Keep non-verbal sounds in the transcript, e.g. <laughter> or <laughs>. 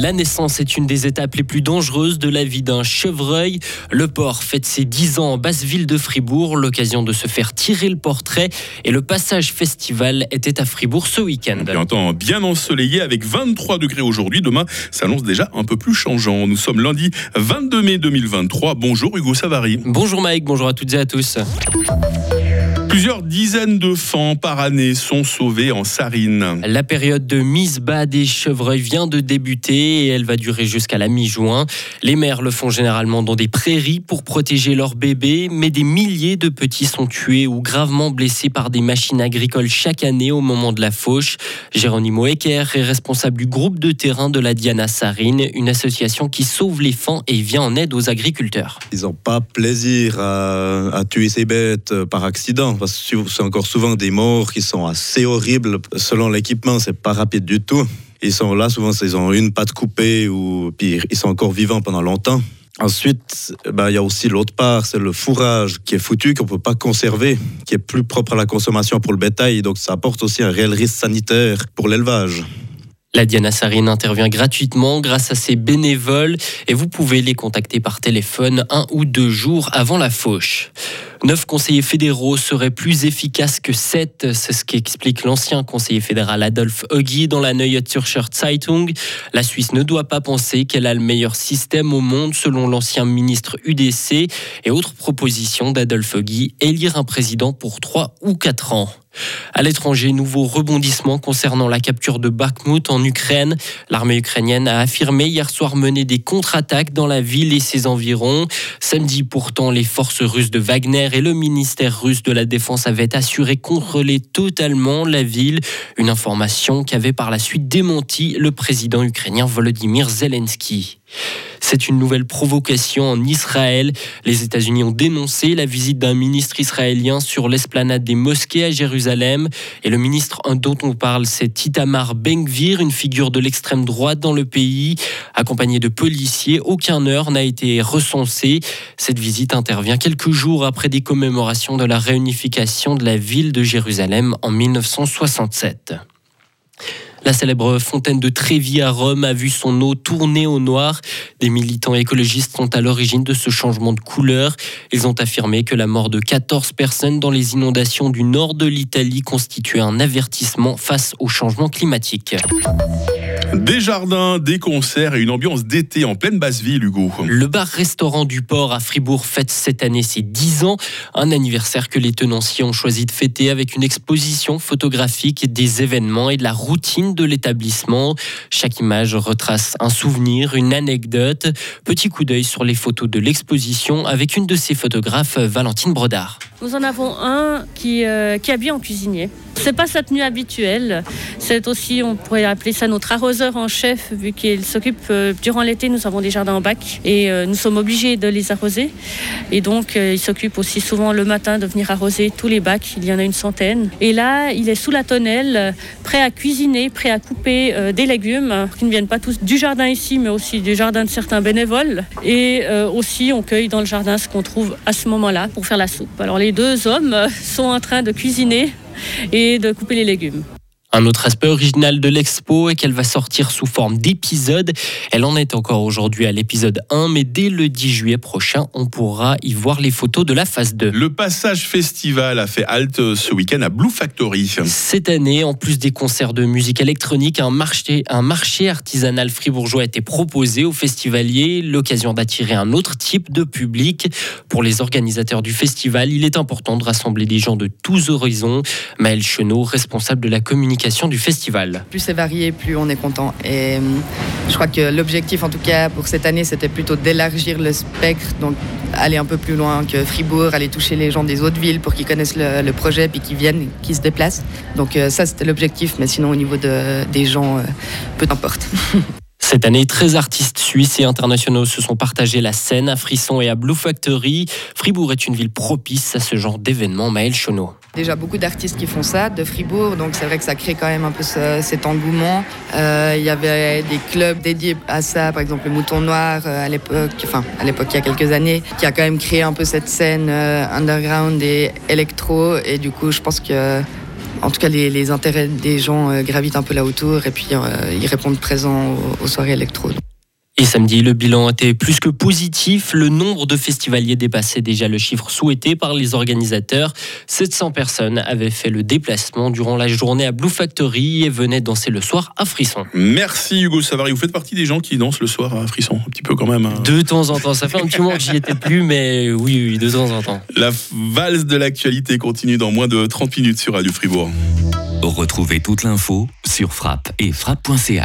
La naissance est une des étapes les plus dangereuses de la vie d'un chevreuil. Le porc fête ses 10 ans en basse ville de Fribourg, l'occasion de se faire tirer le portrait. Et le passage festival était à Fribourg ce week-end. Un temps bien ensoleillé avec 23 degrés aujourd'hui. Demain s'annonce déjà un peu plus changeant. Nous sommes lundi 22 mai 2023. Bonjour Hugo Savary. Bonjour Mike, bonjour à toutes et à tous. Plusieurs dizaines de fans par année sont sauvés en Sarine. La période de mise bas des chevreuils vient de débuter et elle va durer jusqu'à la mi-juin. Les mères le font généralement dans des prairies pour protéger leurs bébés, mais des milliers de petits sont tués ou gravement blessés par des machines agricoles chaque année au moment de la fauche. Géronimo Ecker est responsable du groupe de terrain de la Diana Sarine, une association qui sauve les fans et vient en aide aux agriculteurs. Ils n'ont pas plaisir à, à tuer ces bêtes par accident c'est encore souvent des morts qui sont assez horribles. Selon l'équipement, c'est pas rapide du tout. Ils sont là, souvent, ils ont une patte coupée ou pire, ils sont encore vivants pendant longtemps. Ensuite, ben, il y a aussi l'autre part, c'est le fourrage qui est foutu, qu'on ne peut pas conserver, qui est plus propre à la consommation pour le bétail. Donc ça apporte aussi un réel risque sanitaire pour l'élevage. La Diana Sarine intervient gratuitement grâce à ses bénévoles et vous pouvez les contacter par téléphone un ou deux jours avant la fauche. Neuf conseillers fédéraux seraient plus efficaces que sept, c'est ce qu'explique l'ancien conseiller fédéral Adolphe Huggy dans la Neue Zürcher Zeitung. La Suisse ne doit pas penser qu'elle a le meilleur système au monde selon l'ancien ministre UDC et autre proposition d'Adolphe Huggy, élire un président pour trois ou quatre ans. À l'étranger, nouveau rebondissement concernant la capture de Bakhmut en Ukraine. L'armée ukrainienne a affirmé hier soir mener des contre-attaques dans la ville et ses environs. Samedi, pourtant, les forces russes de Wagner et le ministère russe de la Défense avaient assuré contrôler totalement la ville. Une information qu'avait par la suite démenti le président ukrainien Volodymyr Zelensky. C'est une nouvelle provocation en Israël. Les États-Unis ont dénoncé la visite d'un ministre israélien sur l'esplanade des mosquées à Jérusalem. Et le ministre dont on parle, c'est Itamar Ben-Gvir, une figure de l'extrême droite dans le pays. Accompagné de policiers, aucun heure n'a été recensé. Cette visite intervient quelques jours après des commémorations de la réunification de la ville de Jérusalem en 1967. La célèbre fontaine de Trévi à Rome a vu son eau tourner au noir. Des militants écologistes sont à l'origine de ce changement de couleur. Ils ont affirmé que la mort de 14 personnes dans les inondations du nord de l'Italie constituait un avertissement face au changement climatique. Des jardins, des concerts et une ambiance d'été en pleine basse ville, Hugo. Le bar-restaurant du port à Fribourg fête cette année ses 10 ans. Un anniversaire que les tenanciers ont choisi de fêter avec une exposition photographique des événements et de la routine de l'établissement. Chaque image retrace un souvenir, une anecdote. Petit coup d'œil sur les photos de l'exposition avec une de ses photographes, Valentine Brodard. Nous en avons un qui, euh, habille en cuisinier. C'est pas sa tenue habituelle. C'est aussi, on pourrait appeler ça notre arroseur en chef, vu qu'il s'occupe euh, durant l'été. Nous avons des jardins en bac et euh, nous sommes obligés de les arroser. Et donc, euh, il s'occupe aussi souvent le matin de venir arroser tous les bacs. Il y en a une centaine. Et là, il est sous la tonnelle, prêt à cuisiner, prêt à couper des légumes qui ne viennent pas tous du jardin ici, mais aussi du jardin de certains bénévoles. Et aussi, on cueille dans le jardin ce qu'on trouve à ce moment-là pour faire la soupe. Alors, les deux hommes sont en train de cuisiner et de couper les légumes. Un autre aspect original de l'expo est qu'elle va sortir sous forme d'épisode. Elle en est encore aujourd'hui à l'épisode 1, mais dès le 10 juillet prochain, on pourra y voir les photos de la phase 2. Le Passage Festival a fait halte ce week-end à Blue Factory. Cette année, en plus des concerts de musique électronique, un marché, un marché artisanal fribourgeois a été proposé aux festivaliers, l'occasion d'attirer un autre type de public. Pour les organisateurs du festival, il est important de rassembler des gens de tous horizons. Maël Chenot, responsable de la communication Plus c'est varié, plus on est content. Et euh, je crois que l'objectif, en tout cas pour cette année, c'était plutôt d'élargir le spectre, donc aller un peu plus loin que Fribourg, aller toucher les gens des autres villes pour qu'ils connaissent le, projet puis qu'ils viennent, qu'ils se déplacent. Donc euh, ça, c'était l'objectif, mais sinon au niveau de, des gens, euh, peu importe. <laughs> Cette année, 13 artistes suisses et internationaux se sont partagés la scène à Frisson et à Blue Factory. Fribourg est une ville propice à ce genre d'événement. Maël Chonot. Déjà beaucoup d'artistes qui font ça de Fribourg, donc c'est vrai que ça crée quand même un peu cet engouement. Euh, il y avait des clubs dédiés à ça, par exemple le Mouton Noir euh, à l'époque, enfin à l'époque il y a quelques années, qui a quand même créé un peu cette scène euh, underground et électro. Et du coup, je pense que en tout cas, les, intérêts des gens euh, gravitent un peu là autour et puis euh, ils répondent présents aux, aux soirées électro. Et samedi, le bilan était plus que positif. Le nombre de festivaliers dépassait déjà le chiffre souhaité par les organisateurs. 700 personnes avaient fait le déplacement durant la journée à Blue Factory et venaient danser le soir à Frisson. Merci Hugo Savary. Vous faites partie des gens qui dansent le soir à Frisson, un petit peu quand même. hein. De temps en temps, ça fait un petit moment que j'y étais plus, mais oui, oui, de temps en temps. La valse de l'actualité continue dans moins de 30 minutes sur Radio Fribourg. Retrouvez toute l'info sur frappe et frappe.ch.